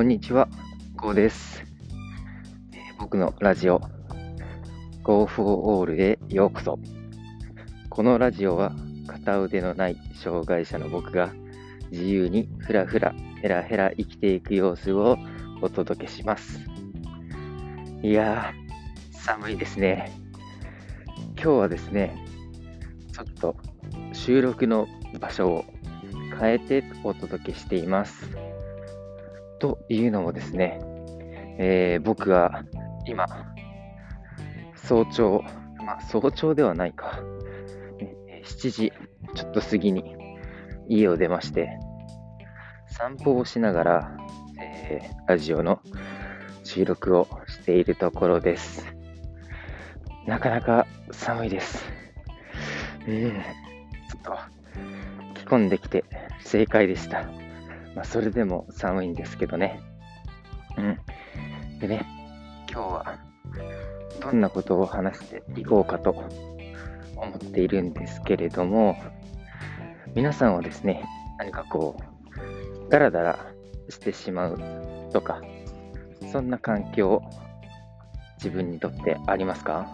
こんにちは、ゴーです。僕のラジオ、Go for All へようこそ。このラジオは片腕のない障害者の僕が自由にふらふら、ヘラヘラ生きていく様子をお届けします。いやー、寒いですね。今日はですね、ちょっと収録の場所を変えてお届けしています。というのもですね、えー僕は今、早朝、まあ早朝ではないか、7時ちょっと過ぎに家を出まして、散歩をしながら、えーラジオの収録をしているところです。なかなか寒いです。うん、ちょっと着込んできて正解でした。まあ、それでも寒いんですけどね。うん。でね、今日はどんなことを話していこうかと思っているんですけれども、皆さんはですね、何かこう、ダラダラしてしまうとか、そんな環境、自分にとってありますか？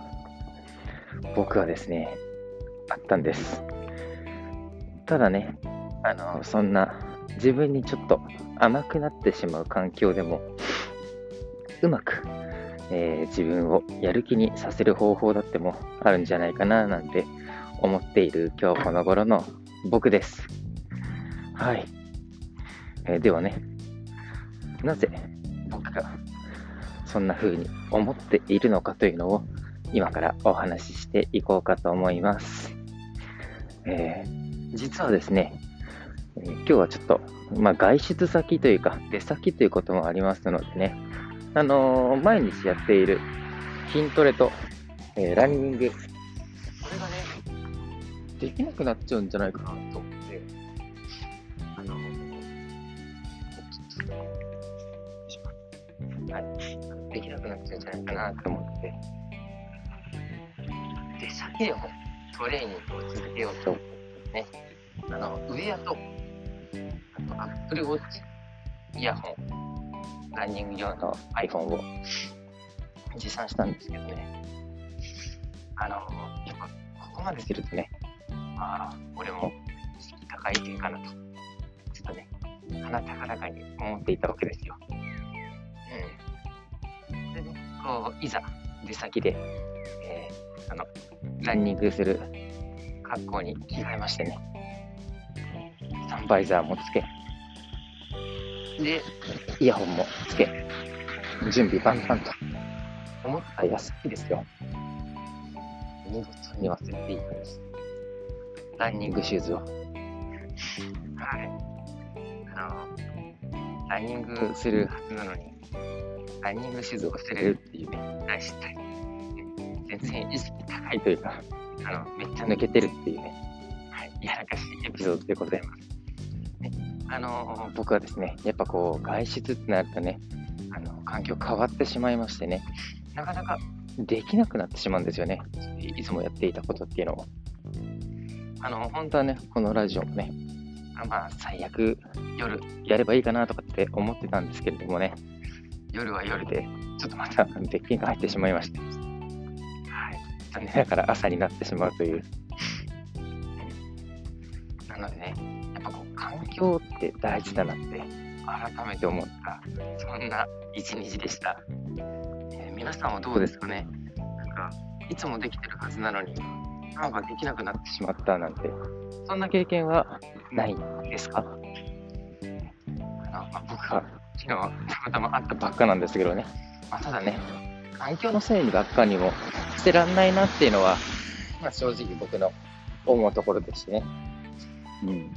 僕はですね、あったんです。ただね、あの、そんな自分にちょっと甘くなってしまう環境でも、うまく、えー自分をやる気にさせる方法だってもあるんじゃないかななんて思っている今日この頃の僕です。はい。えーではね、なぜ僕がそんな風に思っているのかというのを今からお話ししていこうかと思います。えー実はですね、え今日はちょっと、まあ、外出先というか、出先ということもありますのでね、あのー毎日やっている筋トレと、えーランニング、これがね、できなくなっちゃうんじゃないかなと思って、あのーはい、できなくなっちゃうんじゃないかなと思って、出先でもトレーニングを続けようと思ってね、あの、ウェアと、あと、アップルウォッチ、イヤホン、ランニング用の iPhone を持参したんですけどね。あの、やっぱ、ここまでするとね、ああ、俺も意識高い系かなと、ちょっとね、鼻高々に思っていたわけですよ。うん。でね、こう、いざ、出先で、えーあの、ランニングする格好に着替えましてね。サンバイザーもつけ、で、イヤホンもつけ、準備万端と思った矢先ですよ。見事に忘れていたんです。ランニングシューズを。はい。あの、ランニングするはずなのに、ランニングシューズを忘れるっていうね、大失態。全然意識高いというか、あの、めっちゃ抜けてるっていうね、はい、やらかしいエピソードでございます。あの僕はですね、やっぱこう、外出ってなるとね、あの、環境変わってしまいましてね、なかなかできなくなってしまうんですよね。いつもやっていたことっていうのを。あの、本当はね、このラジオもね、あまあ、最悪夜やればいいかなとかって思ってたんですけれどもね、夜は夜で、ちょっとまた別件が入ってしまいまして、残念ながら朝になってしまうという。なのでね、やっぱこう、環境って大事だなって、改めて思った、そんな一日でした。えー皆さんはどうですかね？なんか、いつもできてるはずなのに、なんかできなくなってしまったなんて、そんな経験はないですか？あの、まあ、僕は昨日たまたま会ったばっかなんですけどね、まあ、ただね、環境のせいにばっかにもしてらんないなっていうのは、まあ、正直僕の思うところでしてね。うん。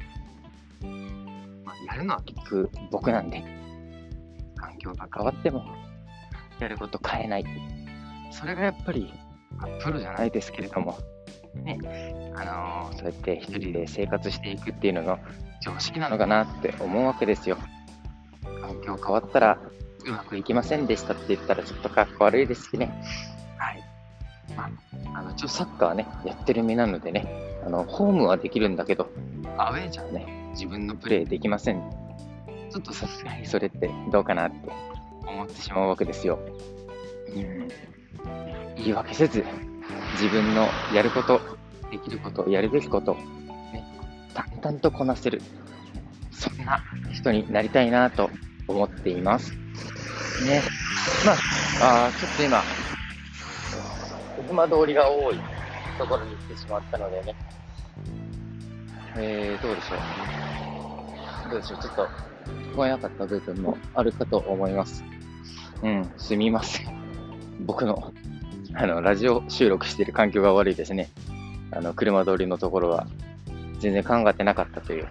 やるのは結局僕なんで、環境が変わっても、やること変えない。それがやっぱり、プロじゃないですけれども、ね、あのーそうやって一人で生活していくっていうのの常識なのかなって思うわけですよ。環境変わったらうまくいきませんでしたって言ったらちょっとかっこ悪いですしね。はい。まあ、あの、一応サッカーね、やってる身なのでね、あの、ホームはできるんだけど、アウェーじゃんね、自分のプレーできません。ちょっとさすがにそれってどうかなって思ってしまうわけですよ。うん、言い訳せず、自分のやること、できること、やるべきこと、ね、淡々とこなせる、そんな人になりたいなと思っています。ね。まあ、あちょっと今、車通りが多いところに来てしまったのでね、えー、どうでしょう。どうでしょう。ちょっと聞こえなかった部分もあるかと思います。うん、すみません。僕の、あの、ラジオ収録している環境が悪いですね。あの、車通りのところは、全然考えてなかったという。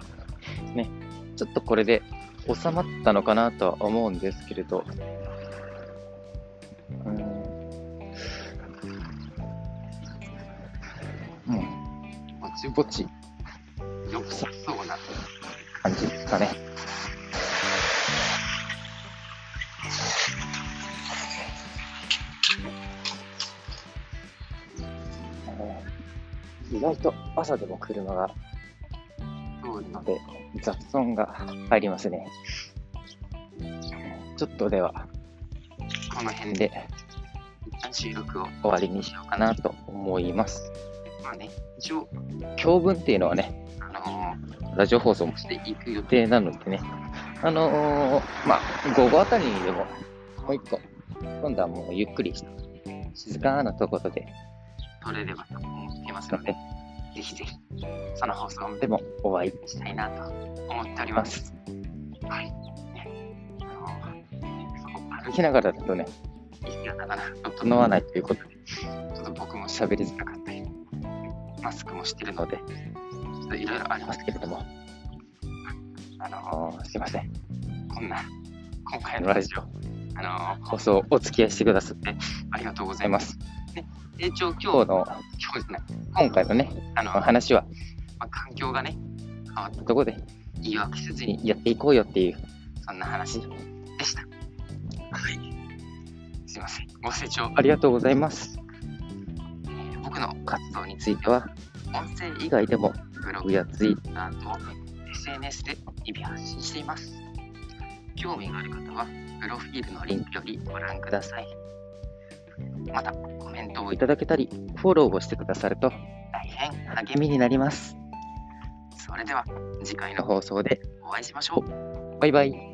ね。ちょっとこれで収まったのかなとは思うんですけれど、うん。うん。ぼちぼち、良さそうな感じですかね。意外と朝でも車が通るので雑音が入りますね。ちょっとでは、この辺で収録を終わりにしようかなと思います。まあね、一応、教文っていうのはね、あのー、ラジオ放送もしていく予定なのでね、あのー、まあ、午後あたりにでも、もう一個、今度はもうゆっくりした、静かなところで。撮れればと思っていますので、ぜひぜひ、その放送でもお会いしたいなと思っております。はい。歩きながらだとね、息がなかなか整わないということで、ちょっと僕も喋りづらかったり、マスクもしてるので、ちょっといろいろありますけれども、あのー、すいません。こんな、今回のラジオ、あのー、放送お付き合いしてくださってありがとうございます。一応今日の、今日ですね、今回のね、あの話は、まあ、環境がね、変わったところで、言い訳せずにやっていこうよっていう、そんな話でした。はい。すいません。ご清聴ありがとうございます。活動については、音声以外でも、ブログやツイッターと SNS で日々発信しています。興味がある方は、プロフィールのリンクよりご覧ください。また、コメントをいただけたり、フォローをしてくださると大変励みになります。それでは次回の放送でお会いしましょう。バイバイ。